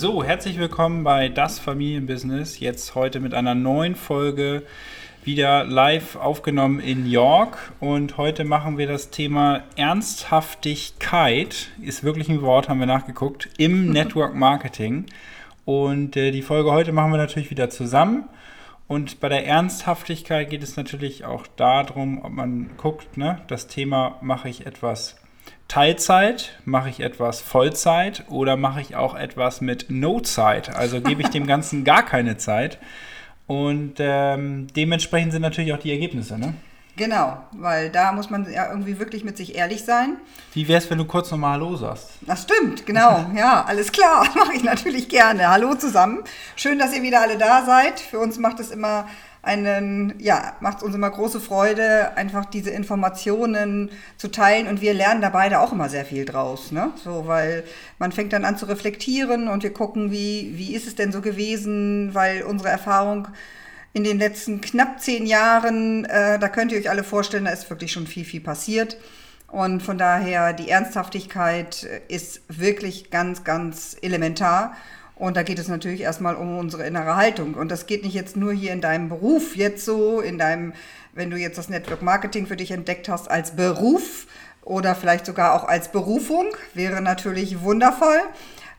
So, herzlich willkommen bei Das Familienbusiness. Jetzt heute mit einer neuen Folge wieder live aufgenommen in York. Und heute machen wir das Thema Ernsthaftigkeit, ist wirklich ein Wort, haben wir nachgeguckt, im Network Marketing. Und äh, die Folge heute machen wir natürlich wieder zusammen. Und bei der Ernsthaftigkeit geht es natürlich auch darum, ob man guckt, ne, das Thema mache ich etwas Teilzeit, mache ich etwas Vollzeit oder mache ich auch etwas mit No-Zeit? Also gebe ich dem Ganzen gar keine Zeit. Und ähm, dementsprechend sind natürlich auch die Ergebnisse, ne? Genau, weil da muss man ja irgendwie wirklich mit sich ehrlich sein. Wie wäre es, wenn du kurz nochmal Hallo sagst? Das stimmt, genau. Ja, alles klar. Mache ich natürlich gerne. Hallo zusammen. Schön, dass ihr wieder alle da seid. Für uns macht es immer einen, ja, macht uns immer große Freude, einfach diese Informationen zu teilen und wir lernen da beide auch immer sehr viel draus, ne? So, weil man fängt dann an zu reflektieren und wir gucken, wie, wie ist es denn so gewesen, weil unsere Erfahrung in den letzten knapp zehn Jahren, äh, da könnt ihr euch alle vorstellen, da ist wirklich schon viel, viel passiert. Und von daher, die Ernsthaftigkeit ist wirklich ganz, ganz elementar. Und da geht es natürlich erstmal um unsere innere Haltung. Und das geht nicht jetzt nur hier in deinem Beruf, jetzt so, in deinem, wenn du jetzt das Network Marketing für dich entdeckt hast als Beruf oder vielleicht sogar auch als Berufung, wäre natürlich wundervoll,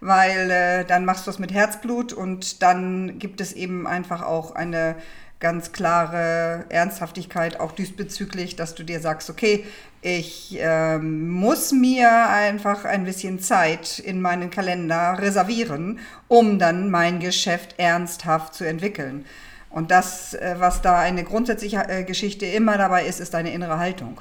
weil äh, dann machst du das mit Herzblut und dann gibt es eben einfach auch eine ganz klare Ernsthaftigkeit auch diesbezüglich, dass du dir sagst, okay, ich ähm, muss mir einfach ein bisschen Zeit in meinen Kalender reservieren, um dann mein Geschäft ernsthaft zu entwickeln. Und das, äh, was da eine grundsätzliche äh, Geschichte immer dabei ist, ist deine innere Haltung.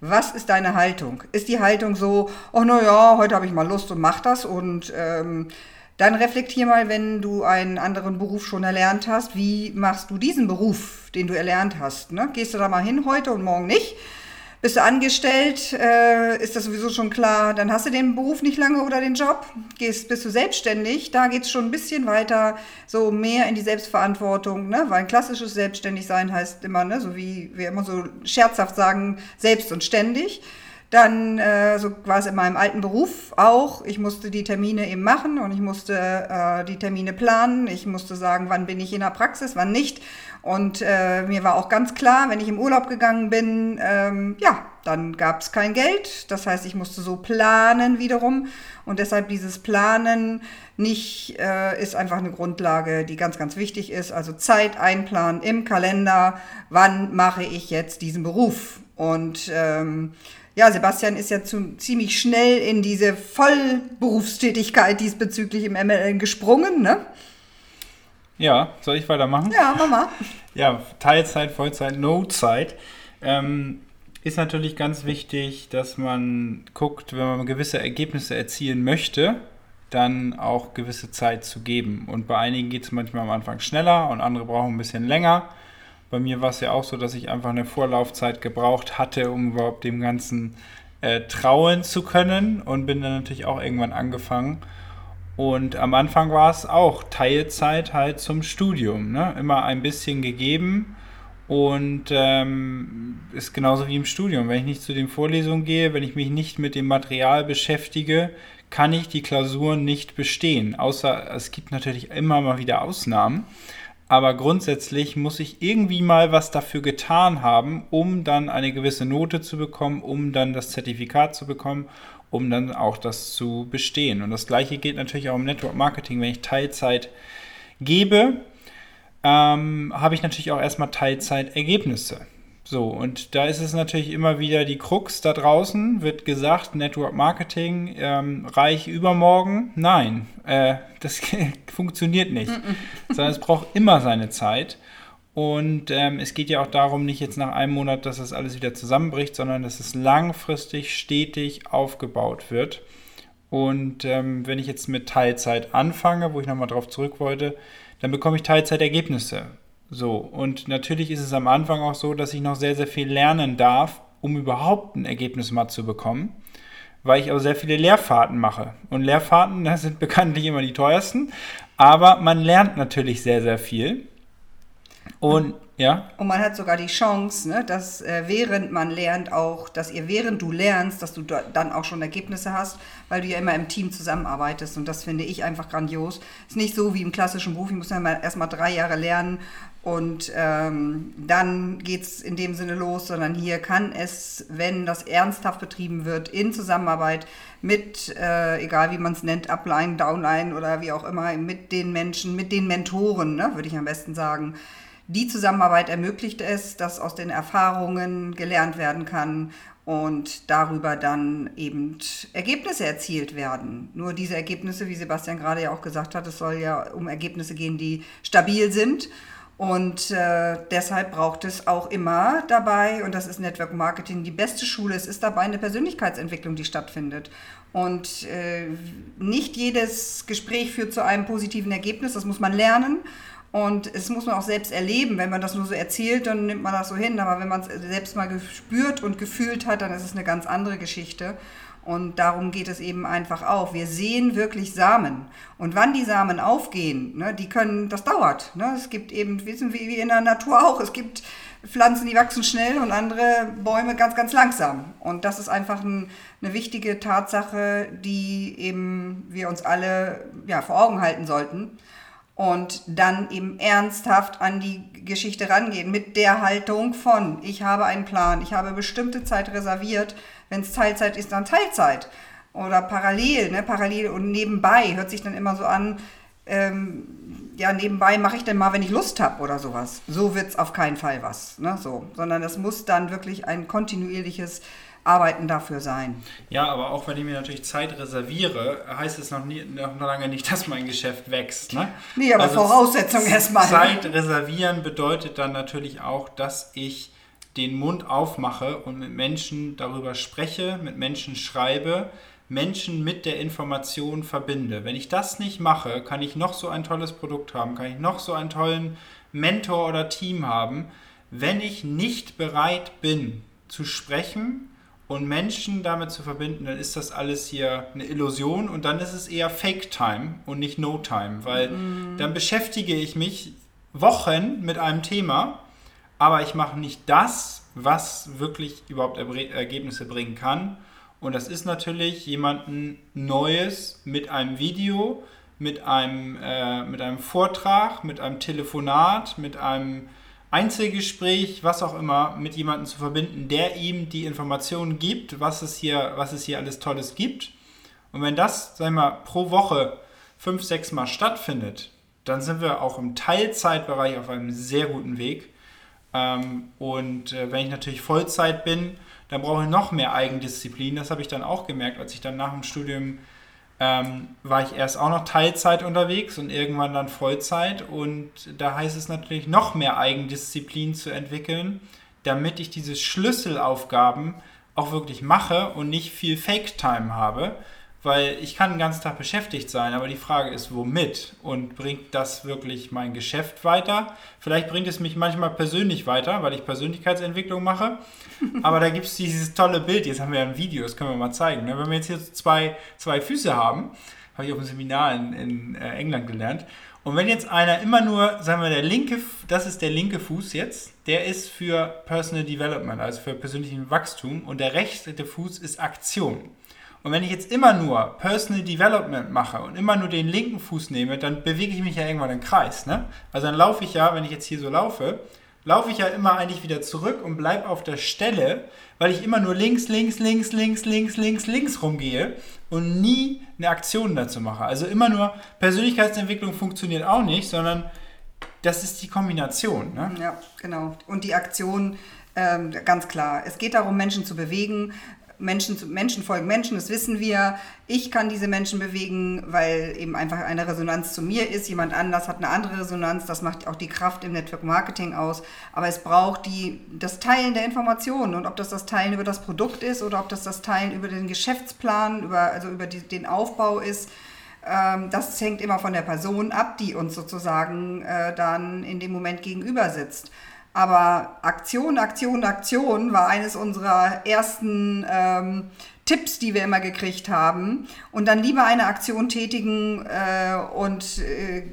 Was ist deine Haltung? Ist die Haltung so, oh na ja, heute habe ich mal Lust und mach das und ähm, dann reflektier mal, wenn du einen anderen Beruf schon erlernt hast, wie machst du diesen Beruf, den du erlernt hast? Ne? Gehst du da mal hin heute und morgen nicht? Bist du angestellt, äh, ist das sowieso schon klar, dann hast du den Beruf nicht lange oder den Job. Gehst, bist du selbstständig, da geht es schon ein bisschen weiter, so mehr in die Selbstverantwortung, ne? weil ein klassisches Selbstständigsein heißt immer, ne? so wie wir immer so scherzhaft sagen, selbst und ständig. Dann, äh, so war es in meinem alten Beruf auch. Ich musste die Termine eben machen und ich musste äh, die Termine planen. Ich musste sagen, wann bin ich in der Praxis, wann nicht. Und äh, mir war auch ganz klar, wenn ich im Urlaub gegangen bin, ähm, ja, dann gab es kein Geld. Das heißt, ich musste so planen wiederum. Und deshalb dieses Planen nicht äh, ist einfach eine Grundlage, die ganz, ganz wichtig ist. Also Zeit einplanen im Kalender. Wann mache ich jetzt diesen Beruf? Und ähm, ja, Sebastian ist ja zu, ziemlich schnell in diese Vollberufstätigkeit diesbezüglich im MLN gesprungen, ne? Ja, soll ich weitermachen? Ja, Mama. ja, Teilzeit, Vollzeit, No-Zeit. Ähm, ist natürlich ganz wichtig, dass man guckt, wenn man gewisse Ergebnisse erzielen möchte, dann auch gewisse Zeit zu geben. Und bei einigen geht es manchmal am Anfang schneller und andere brauchen ein bisschen länger. Bei mir war es ja auch so, dass ich einfach eine Vorlaufzeit gebraucht hatte, um überhaupt dem Ganzen äh, trauen zu können und bin dann natürlich auch irgendwann angefangen. Und am Anfang war es auch Teilzeit halt zum Studium, ne? immer ein bisschen gegeben und ähm, ist genauso wie im Studium. Wenn ich nicht zu den Vorlesungen gehe, wenn ich mich nicht mit dem Material beschäftige, kann ich die Klausuren nicht bestehen. Außer es gibt natürlich immer mal wieder Ausnahmen aber grundsätzlich muss ich irgendwie mal was dafür getan haben, um dann eine gewisse Note zu bekommen, um dann das Zertifikat zu bekommen, um dann auch das zu bestehen. Und das gleiche gilt natürlich auch im Network Marketing. Wenn ich Teilzeit gebe, ähm, habe ich natürlich auch erstmal Teilzeitergebnisse. So, und da ist es natürlich immer wieder die Krux da draußen, wird gesagt, Network Marketing ähm, reich übermorgen. Nein, äh, das funktioniert nicht, sondern es braucht immer seine Zeit. Und ähm, es geht ja auch darum, nicht jetzt nach einem Monat, dass das alles wieder zusammenbricht, sondern dass es langfristig stetig aufgebaut wird. Und ähm, wenn ich jetzt mit Teilzeit anfange, wo ich nochmal drauf zurück wollte, dann bekomme ich Teilzeitergebnisse. So, und natürlich ist es am Anfang auch so, dass ich noch sehr, sehr viel lernen darf, um überhaupt ein Ergebnis mal zu bekommen, weil ich auch sehr viele Lehrfahrten mache. Und Lehrfahrten, das sind bekanntlich immer die teuersten, aber man lernt natürlich sehr, sehr viel. Und Ja. Und man hat sogar die Chance, ne, dass äh, während man lernt auch, dass ihr während du lernst, dass du dann auch schon Ergebnisse hast, weil du ja immer im Team zusammenarbeitest. Und das finde ich einfach grandios. Ist nicht so wie im klassischen Beruf, ich muss ja mal drei Jahre lernen und ähm, dann geht es in dem Sinne los, sondern hier kann es, wenn das ernsthaft betrieben wird, in Zusammenarbeit mit, äh, egal wie man es nennt, Upline, Downline oder wie auch immer, mit den Menschen, mit den Mentoren, ne, würde ich am besten sagen, die Zusammenarbeit ermöglicht es, dass aus den Erfahrungen gelernt werden kann und darüber dann eben Ergebnisse erzielt werden. Nur diese Ergebnisse, wie Sebastian gerade ja auch gesagt hat, es soll ja um Ergebnisse gehen, die stabil sind. Und äh, deshalb braucht es auch immer dabei, und das ist Network Marketing die beste Schule, es ist dabei eine Persönlichkeitsentwicklung, die stattfindet. Und äh, nicht jedes Gespräch führt zu einem positiven Ergebnis, das muss man lernen. Und es muss man auch selbst erleben. Wenn man das nur so erzählt, dann nimmt man das so hin. Aber wenn man es selbst mal gespürt und gefühlt hat, dann ist es eine ganz andere Geschichte. Und darum geht es eben einfach auch. Wir sehen wirklich Samen. Und wann die Samen aufgehen, ne, die können, das dauert. Ne? Es gibt eben, wissen wir wie in der Natur auch, es gibt Pflanzen, die wachsen schnell und andere Bäume ganz, ganz langsam. Und das ist einfach ein, eine wichtige Tatsache, die eben wir uns alle ja, vor Augen halten sollten und dann eben ernsthaft an die Geschichte rangehen mit der Haltung von, ich habe einen Plan, ich habe bestimmte Zeit reserviert, wenn es Teilzeit ist, dann Teilzeit oder parallel, ne, parallel und nebenbei hört sich dann immer so an, ähm, ja, nebenbei mache ich denn mal, wenn ich Lust habe oder sowas. So wird es auf keinen Fall was, ne, so, sondern es muss dann wirklich ein kontinuierliches Arbeiten dafür sein. Ja, aber auch wenn ich mir natürlich Zeit reserviere, heißt es noch, nie, noch lange nicht, dass mein Geschäft wächst. Ne? Nee, aber also Voraussetzung erstmal. Zeit reservieren bedeutet dann natürlich auch, dass ich den Mund aufmache und mit Menschen darüber spreche, mit Menschen schreibe, Menschen mit der Information verbinde. Wenn ich das nicht mache, kann ich noch so ein tolles Produkt haben, kann ich noch so einen tollen Mentor oder Team haben. Wenn ich nicht bereit bin zu sprechen, und Menschen damit zu verbinden, dann ist das alles hier eine Illusion und dann ist es eher Fake Time und nicht No Time, weil mm. dann beschäftige ich mich Wochen mit einem Thema, aber ich mache nicht das, was wirklich überhaupt Ergebnisse bringen kann. Und das ist natürlich jemanden Neues mit einem Video, mit einem, äh, mit einem Vortrag, mit einem Telefonat, mit einem Einzelgespräch, was auch immer, mit jemandem zu verbinden, der ihm die Informationen gibt, was es hier, was es hier alles Tolles gibt. Und wenn das, sagen wir mal, pro Woche fünf, sechs Mal stattfindet, dann sind wir auch im Teilzeitbereich auf einem sehr guten Weg. Ähm, und äh, wenn ich natürlich Vollzeit bin, dann brauche ich noch mehr Eigendisziplin. Das habe ich dann auch gemerkt, als ich dann nach dem Studium ähm, war ich erst auch noch Teilzeit unterwegs und irgendwann dann Vollzeit. Und da heißt es natürlich noch mehr Eigendisziplin zu entwickeln, damit ich diese Schlüsselaufgaben auch wirklich mache und nicht viel Fake-Time habe, weil ich kann den ganzen Tag beschäftigt sein, aber die Frage ist, womit? Und bringt das wirklich mein Geschäft weiter? Vielleicht bringt es mich manchmal persönlich weiter, weil ich Persönlichkeitsentwicklung mache. Aber da gibt es dieses tolle Bild, jetzt haben wir ein Video, das können wir mal zeigen. Ne? Wenn wir jetzt hier zwei, zwei Füße haben, habe ich auf einem Seminar in, in äh, England gelernt. Und wenn jetzt einer immer nur, sagen wir, der linke, das ist der linke Fuß jetzt, der ist für Personal Development, also für persönlichen Wachstum, und der rechte Fuß ist Aktion. Und wenn ich jetzt immer nur Personal Development mache und immer nur den linken Fuß nehme, dann bewege ich mich ja irgendwann im Kreis. Ne? Also dann laufe ich ja, wenn ich jetzt hier so laufe, laufe ich ja immer eigentlich wieder zurück und bleibe auf der Stelle, weil ich immer nur links, links, links, links, links, links, links rumgehe und nie eine Aktion dazu mache. Also immer nur Persönlichkeitsentwicklung funktioniert auch nicht, sondern das ist die Kombination. Ne? Ja, genau. Und die Aktion, ähm, ganz klar. Es geht darum, Menschen zu bewegen. Menschen, Menschen folgen Menschen, das wissen wir. Ich kann diese Menschen bewegen, weil eben einfach eine Resonanz zu mir ist. Jemand anders hat eine andere Resonanz. Das macht auch die Kraft im Network Marketing aus. Aber es braucht die, das Teilen der Informationen. Und ob das das Teilen über das Produkt ist oder ob das das Teilen über den Geschäftsplan, über, also über die, den Aufbau ist, ähm, das hängt immer von der Person ab, die uns sozusagen äh, dann in dem Moment gegenüber sitzt. Aber Aktion, Aktion, Aktion war eines unserer ersten ähm, Tipps, die wir immer gekriegt haben. Und dann lieber eine Aktion tätigen äh, und äh,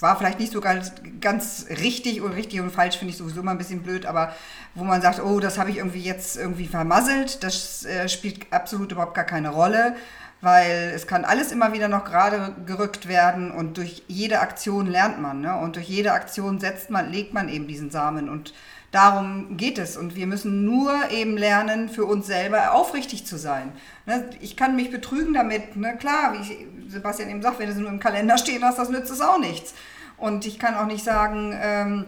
war vielleicht nicht so ganz, ganz richtig und richtig und falsch finde ich sowieso immer ein bisschen blöd, aber wo man sagt, oh, das habe ich irgendwie jetzt irgendwie vermasselt, das äh, spielt absolut überhaupt gar keine Rolle, weil es kann alles immer wieder noch gerade gerückt werden und durch jede Aktion lernt man ne? und durch jede Aktion setzt man, legt man eben diesen Samen und Darum geht es. Und wir müssen nur eben lernen, für uns selber aufrichtig zu sein. Ne, ich kann mich betrügen damit. Ne? Klar, wie Sebastian eben sagt, wenn es nur im Kalender stehen hast, das nützt es auch nichts. Und ich kann auch nicht sagen, ähm,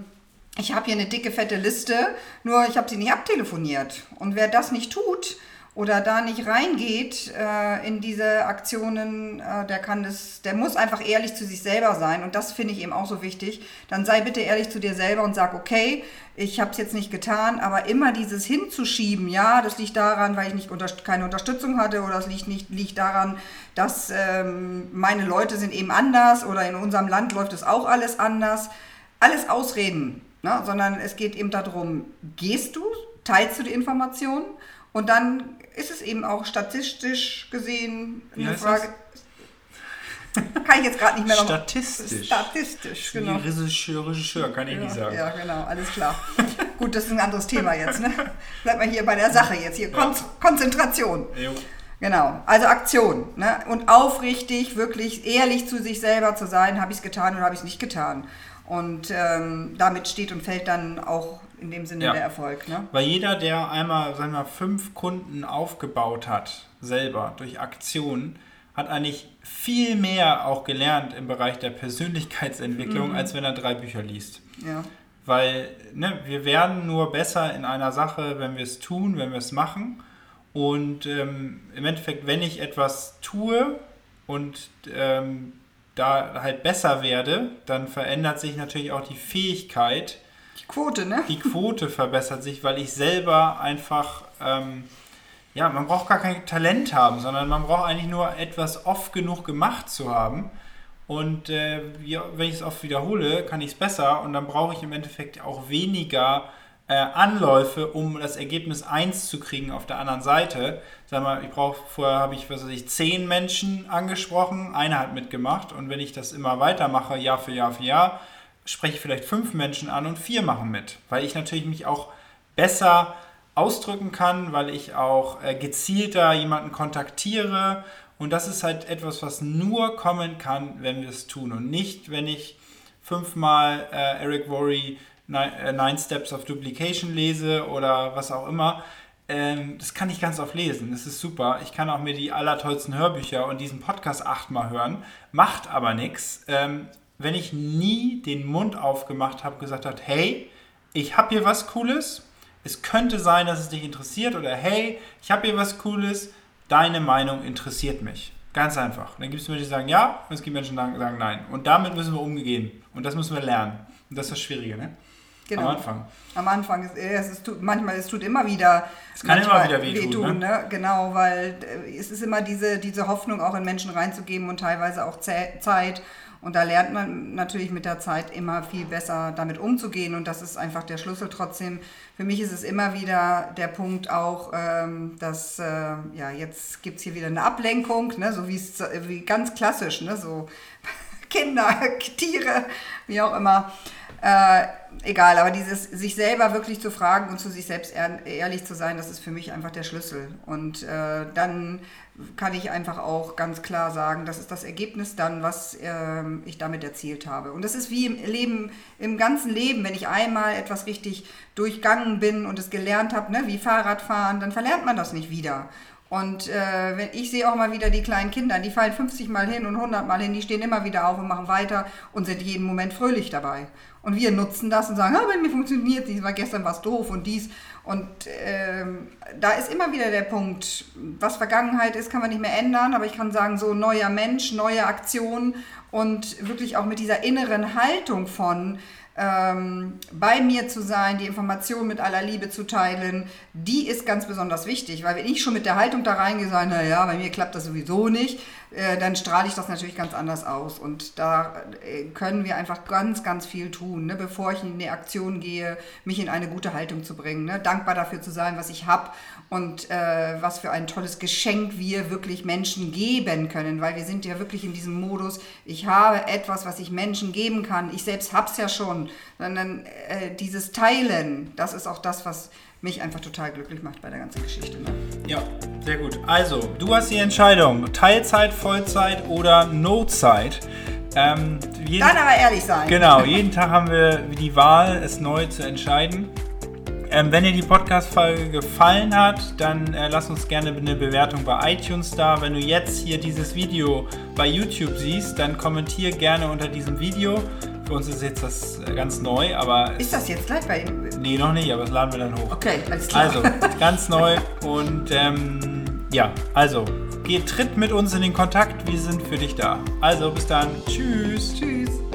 ich habe hier eine dicke, fette Liste, nur ich habe sie nicht abtelefoniert. Und wer das nicht tut, oder da nicht reingeht äh, in diese Aktionen, äh, der kann das, der muss einfach ehrlich zu sich selber sein und das finde ich eben auch so wichtig. Dann sei bitte ehrlich zu dir selber und sag, okay, ich habe es jetzt nicht getan, aber immer dieses hinzuschieben, ja, das liegt daran, weil ich nicht unter, keine Unterstützung hatte oder es liegt nicht liegt daran, dass ähm, meine Leute sind eben anders oder in unserem Land läuft es auch alles anders. Alles Ausreden, ne? sondern es geht eben darum, gehst du, teilst du die Informationen und dann ist es eben auch statistisch gesehen eine Frage. Kann ich jetzt gerade nicht mehr noch. Statistisch. Statistisch, genau. Wie Regisseur, Regisseur, kann ich ja, nicht sagen. Ja, genau, alles klar. Gut, das ist ein anderes Thema jetzt. Ne? Bleibt mal hier bei der Sache jetzt. Hier, Kon Konzentration. Jo. Genau, also Aktion. Ne? Und aufrichtig, wirklich ehrlich zu sich selber zu sein, habe ich es getan oder habe ich es nicht getan. Und ähm, damit steht und fällt dann auch in dem Sinne ja. der Erfolg. Ne? Weil jeder, der einmal, sagen wir, fünf Kunden aufgebaut hat, selber durch Aktionen, hat eigentlich viel mehr auch gelernt im Bereich der Persönlichkeitsentwicklung, mhm. als wenn er drei Bücher liest. Ja. Weil ne, wir werden nur besser in einer Sache, wenn wir es tun, wenn wir es machen. Und ähm, im Endeffekt, wenn ich etwas tue und ähm, da halt besser werde, dann verändert sich natürlich auch die Fähigkeit, Quote, ne? Die Quote verbessert sich, weil ich selber einfach, ähm, ja, man braucht gar kein Talent haben, sondern man braucht eigentlich nur etwas oft genug gemacht zu haben. Und äh, wenn ich es oft wiederhole, kann ich es besser und dann brauche ich im Endeffekt auch weniger äh, Anläufe, um das Ergebnis 1 zu kriegen auf der anderen Seite. Sag mal, ich brauche, vorher habe ich, was weiß ich, 10 Menschen angesprochen, einer hat mitgemacht. Und wenn ich das immer weitermache, Jahr für Jahr für Jahr, spreche vielleicht fünf Menschen an und vier machen mit, weil ich natürlich mich auch besser ausdrücken kann, weil ich auch äh, gezielter jemanden kontaktiere. Und das ist halt etwas, was nur kommen kann, wenn wir es tun. Und nicht, wenn ich fünfmal äh, Eric Worre äh, Nine Steps of Duplication lese oder was auch immer. Ähm, das kann ich ganz oft lesen. Das ist super. Ich kann auch mir die allertollsten Hörbücher und diesen Podcast achtmal hören. Macht aber nichts. Ähm, wenn ich nie den Mund aufgemacht habe, gesagt habe, hey, ich habe hier was Cooles, es könnte sein, dass es dich interessiert oder hey, ich habe hier was Cooles, deine Meinung interessiert mich. Ganz einfach. Dann gibt es Menschen, die sagen ja und es gibt Menschen, die sagen nein. Und damit müssen wir umgehen und das müssen wir lernen. Und das ist das Schwierige, ne? Genau. Am Anfang. Am Anfang. Ist, es ist, manchmal, es tut immer wieder. Es kann immer wieder wehtun. wehtun ne? ne? Genau, weil äh, es ist immer diese, diese Hoffnung, auch in Menschen reinzugeben und teilweise auch Zeit. Und da lernt man natürlich mit der Zeit immer viel besser damit umzugehen. Und das ist einfach der Schlüssel. Trotzdem, für mich ist es immer wieder der Punkt auch, ähm, dass, äh, ja, jetzt gibt es hier wieder eine Ablenkung, ne? so wie wie ganz klassisch, ne? so Kinder, Tiere, wie auch immer. Äh, egal, aber dieses sich selber wirklich zu fragen und zu sich selbst ehrlich zu sein, das ist für mich einfach der Schlüssel. Und äh, dann kann ich einfach auch ganz klar sagen, das ist das Ergebnis dann, was äh, ich damit erzielt habe. Und das ist wie im Leben, im ganzen Leben, wenn ich einmal etwas richtig durchgangen bin und es gelernt habe, ne, wie Fahrradfahren, dann verlernt man das nicht wieder. Und äh, ich sehe auch mal wieder die kleinen Kinder, die fallen 50 Mal hin und 100 Mal hin, die stehen immer wieder auf und machen weiter und sind jeden Moment fröhlich dabei. Und wir nutzen das und sagen, ah, bei mir funktioniert nicht, war gestern was doof und dies. Und ähm, da ist immer wieder der Punkt, was Vergangenheit ist, kann man nicht mehr ändern, aber ich kann sagen, so neuer Mensch, neue Aktion und wirklich auch mit dieser inneren Haltung von, ähm, bei mir zu sein, die Information mit aller Liebe zu teilen, die ist ganz besonders wichtig, weil wenn ich schon mit der Haltung da reingehe, sage, naja, bei mir klappt das sowieso nicht, äh, dann strahle ich das natürlich ganz anders aus. Und da äh, können wir einfach ganz, ganz viel tun, ne? bevor ich in die Aktion gehe, mich in eine gute Haltung zu bringen, ne? dankbar dafür zu sein, was ich habe und äh, was für ein tolles Geschenk wir wirklich Menschen geben können, weil wir sind ja wirklich in diesem Modus, ich habe etwas, was ich Menschen geben kann, ich selbst habe es ja schon, sondern äh, dieses Teilen, das ist auch das, was mich einfach total glücklich macht bei der ganzen Geschichte. Ne? Ja, sehr gut. Also, du hast die Entscheidung, Teilzeit, Vollzeit oder No-Zeit. Ähm, Dann aber ehrlich sein. Genau, jeden Tag haben wir die Wahl, es neu zu entscheiden. Ähm, wenn dir die Podcast-Folge gefallen hat, dann äh, lass uns gerne eine Bewertung bei iTunes da. Wenn du jetzt hier dieses Video bei YouTube siehst, dann kommentier gerne unter diesem Video. Für uns ist jetzt das äh, ganz neu, aber. Ist das jetzt live bei ihm? Nee, noch nicht, aber das laden wir dann hoch. Okay, alles klar. Also, ganz neu und ähm, ja, also, geh, tritt mit uns in den Kontakt. Wir sind für dich da. Also, bis dann. Tschüss. Tschüss.